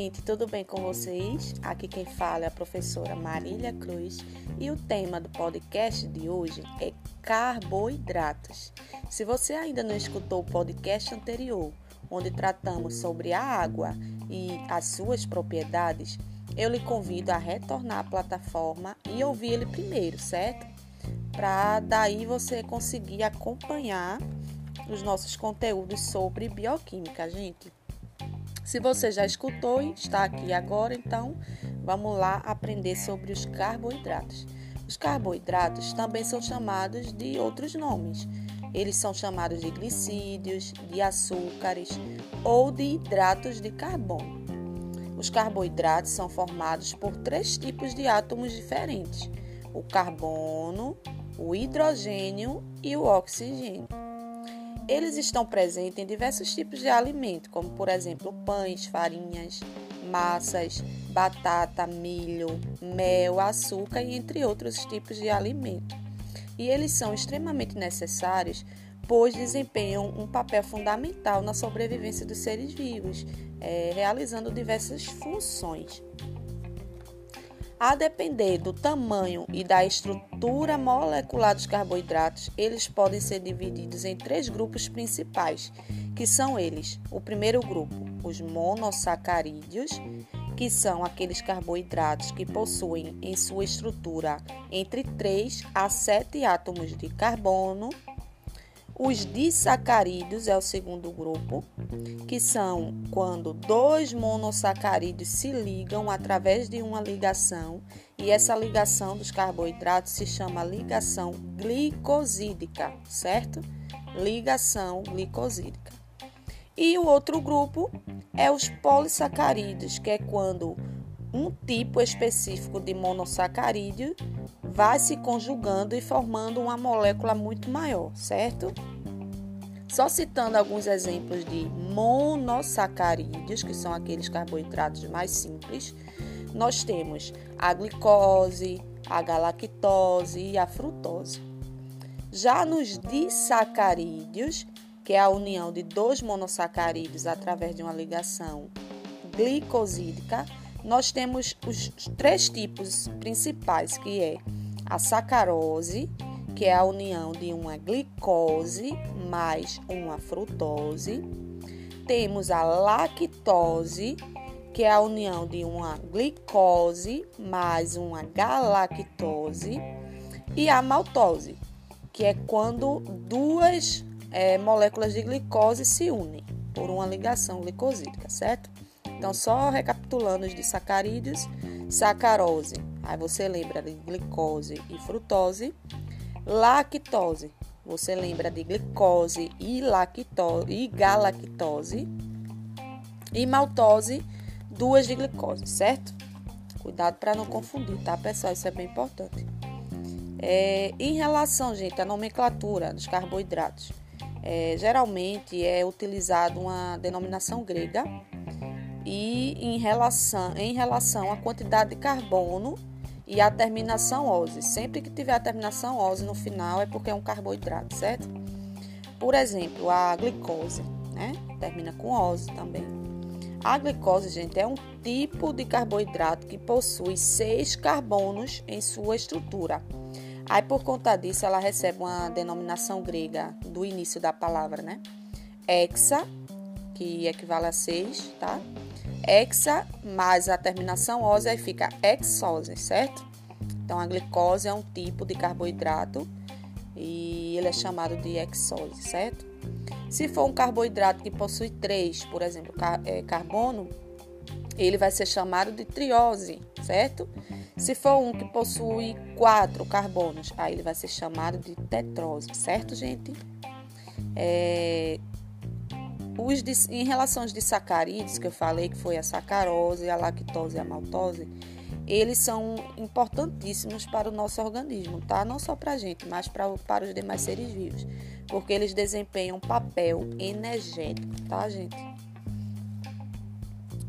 gente, tudo bem com vocês? Aqui quem fala é a professora Marília Cruz e o tema do podcast de hoje é carboidratos. Se você ainda não escutou o podcast anterior, onde tratamos sobre a água e as suas propriedades, eu lhe convido a retornar à plataforma e ouvir ele primeiro, certo? Para daí você conseguir acompanhar os nossos conteúdos sobre bioquímica, gente. Se você já escutou e está aqui agora, então vamos lá aprender sobre os carboidratos. Os carboidratos também são chamados de outros nomes. Eles são chamados de glicídios, de açúcares ou de hidratos de carbono. Os carboidratos são formados por três tipos de átomos diferentes: o carbono, o hidrogênio e o oxigênio. Eles estão presentes em diversos tipos de alimento, como por exemplo pães, farinhas, massas, batata, milho, mel, açúcar e entre outros tipos de alimento. E eles são extremamente necessários, pois desempenham um papel fundamental na sobrevivência dos seres vivos, é, realizando diversas funções. A depender do tamanho e da estrutura molecular dos carboidratos, eles podem ser divididos em três grupos principais, que são eles: o primeiro grupo, os monossacarídeos, que são aqueles carboidratos que possuem em sua estrutura entre 3 a 7 átomos de carbono os disacarídeos é o segundo grupo, que são quando dois monossacarídeos se ligam através de uma ligação, e essa ligação dos carboidratos se chama ligação glicosídica, certo? Ligação glicosídica. E o outro grupo é os polissacarídeos, que é quando um tipo específico de monossacarídeo vai se conjugando e formando uma molécula muito maior, certo? Só citando alguns exemplos de monossacarídeos, que são aqueles carboidratos mais simples, nós temos a glicose, a galactose e a frutose. Já nos disacarídeos, que é a união de dois monossacarídeos através de uma ligação glicosídica, nós temos os três tipos principais, que é a sacarose, que é a união de uma glicose mais uma frutose. Temos a lactose, que é a união de uma glicose mais uma galactose. E a maltose, que é quando duas é, moléculas de glicose se unem por uma ligação glicosídica, certo? Então, só recapitulando os de sacarídeos, sacarose, aí você lembra de glicose e frutose, lactose, você lembra de glicose e lactose e galactose, e maltose, duas de glicose, certo? Cuidado para não confundir, tá, pessoal? Isso é bem importante. É, em relação, gente, à nomenclatura dos carboidratos, é, geralmente é utilizado uma denominação grega e em relação, em relação à quantidade de carbono e a terminação ose. Sempre que tiver a terminação ose no final é porque é um carboidrato, certo? Por exemplo, a glicose, né? Termina com ose também. A glicose, gente, é um tipo de carboidrato que possui seis carbonos em sua estrutura. Aí, por conta disso, ela recebe uma denominação grega do início da palavra, né? Hexa, que equivale a seis, tá? Hexa mais a terminação ose, aí fica hexose, certo? Então, a glicose é um tipo de carboidrato e ele é chamado de hexose, certo? Se for um carboidrato que possui três, por exemplo, é, carbono, ele vai ser chamado de triose, certo? Se for um que possui quatro carbonos, aí ele vai ser chamado de tetrose, certo, gente? É, os de, em relação aos disacarídeos, que eu falei que foi a sacarose, a lactose e a maltose, eles são importantíssimos para o nosso organismo, tá? Não só para a gente, mas pra, para os demais seres vivos, porque eles desempenham um papel energético, tá, gente?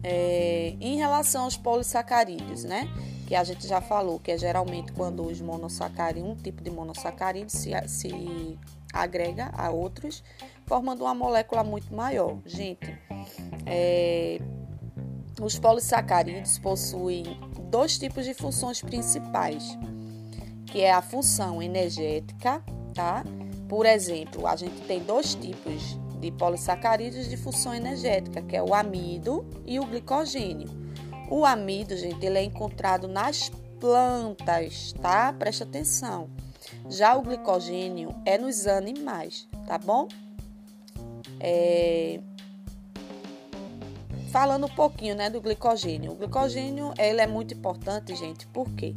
É, em relação aos polissacarídeos, né? Que a gente já falou, que é geralmente quando os monossacarídeos, um tipo de monossacarídeo se, se agrega a outros, formando uma molécula muito maior. Gente, é, Os polissacarídeos possuem dois tipos de funções principais, que é a função energética, tá? Por exemplo, a gente tem dois tipos de polissacarídeos de função energética, que é o amido e o glicogênio. O amido, gente, ele é encontrado nas plantas, tá? Presta atenção. Já o glicogênio é nos animais, tá bom? É... Falando um pouquinho, né, do glicogênio. O glicogênio, ele é muito importante, gente, porque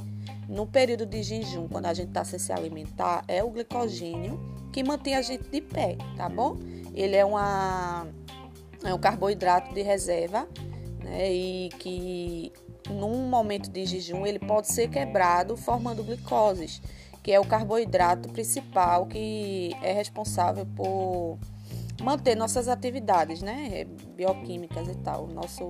no período de jejum, quando a gente está sem se alimentar, é o glicogênio que mantém a gente de pé, tá bom? Ele é uma é um carboidrato de reserva, né, e que num momento de jejum ele pode ser quebrado formando glicoses, que é o carboidrato principal que é responsável por manter nossas atividades, né, bioquímicas e tal, nosso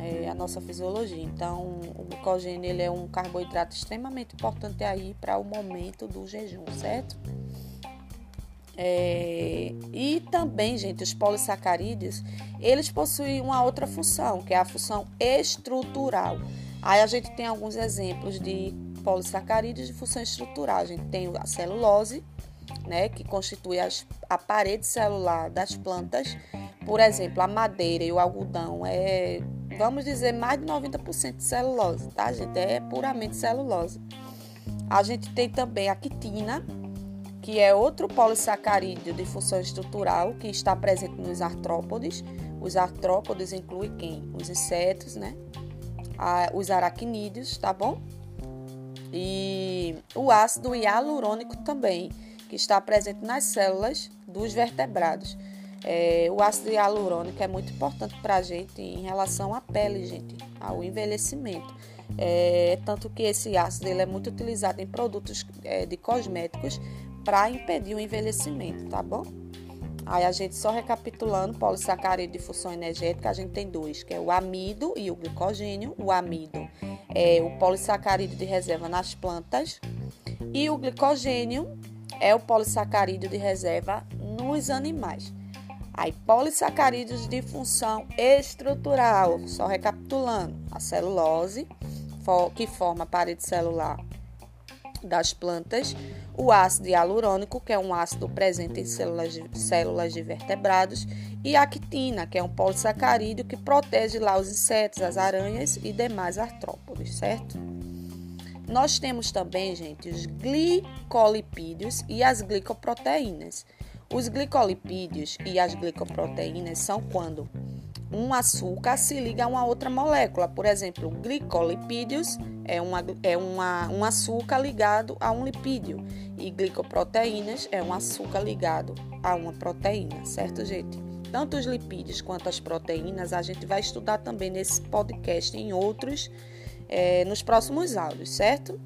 é, a nossa fisiologia. Então, o glicogênio ele é um carboidrato extremamente importante aí para o momento do jejum, certo? É, e também, gente, os polissacarídeos, eles possuem uma outra função, que é a função estrutural. Aí a gente tem alguns exemplos de polissacarídeos de função estrutural. A gente tem a celulose, né, que constitui as, a parede celular das plantas. Por exemplo, a madeira e o algodão é, vamos dizer, mais de 90% de celulose, tá, gente? É puramente celulose. A gente tem também a quitina, que é outro polissacarídeo de função estrutural que está presente nos artrópodes. Os artrópodes incluem quem? Os insetos, né? os aracnídeos, tá bom? E o ácido hialurônico também, que está presente nas células dos vertebrados. É, o ácido hialurônico é muito importante para a gente em relação à pele, gente, ao envelhecimento. É, tanto que esse ácido ele é muito utilizado em produtos é, de cosméticos para impedir o envelhecimento, tá bom? Aí a gente só recapitulando, polissacarídeo de função energética, a gente tem dois, que é o amido e o glicogênio. O amido é o polissacarídeo de reserva nas plantas e o glicogênio é o polissacarídeo de reserva nos animais. Aí, polissacarídeos de função estrutural, só recapitulando, a celulose, que forma a parede celular das plantas, o ácido hialurônico, que é um ácido presente em células de, células de vertebrados, e a actina, que é um polissacarídeo que protege lá os insetos, as aranhas e demais artrópodes, certo? Nós temos também, gente, os glicolipídios e as glicoproteínas. Os glicolipídios e as glicoproteínas são quando um açúcar se liga a uma outra molécula. Por exemplo, glicolipídios é, uma, é uma, um açúcar ligado a um lipídio e glicoproteínas é um açúcar ligado a uma proteína, certo, gente? Tanto os lipídios quanto as proteínas a gente vai estudar também nesse podcast e em outros é, nos próximos áudios, certo?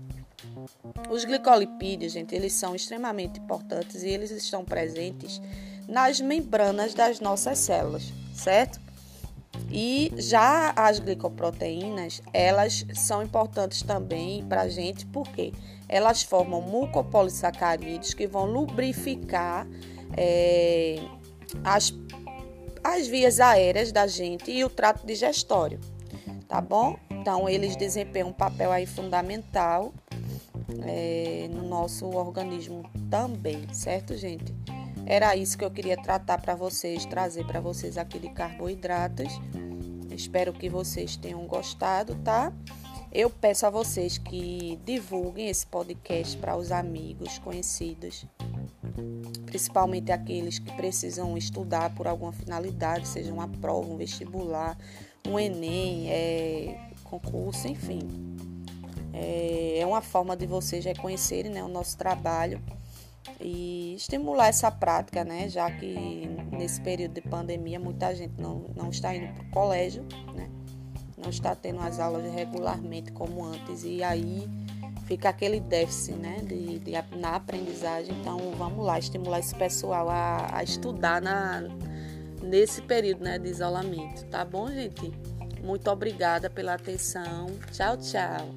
Os glicolipídios, gente, eles são extremamente importantes e eles estão presentes nas membranas das nossas células, certo? E já as glicoproteínas, elas são importantes também para a gente, porque elas formam mucopolissacarídeos que vão lubrificar é, as, as vias aéreas da gente e o trato digestório, tá bom? Então, eles desempenham um papel aí fundamental é, no nosso organismo também, certo, gente? Era isso que eu queria tratar para vocês, trazer para vocês aqui de carboidratos. Espero que vocês tenham gostado, tá? Eu peço a vocês que divulguem esse podcast para os amigos, conhecidos, principalmente aqueles que precisam estudar por alguma finalidade, seja uma prova, um vestibular, um Enem, é, concurso, enfim. É, é uma forma de vocês reconhecerem né, o nosso trabalho e estimular essa prática, né? Já que nesse período de pandemia muita gente não, não está indo para o colégio, né? Não está tendo as aulas regularmente como antes e aí fica aquele déficit, né? De, de na aprendizagem. Então vamos lá estimular esse pessoal a, a estudar na, nesse período, né? De isolamento, tá bom, gente? Muito obrigada pela atenção. Tchau, tchau.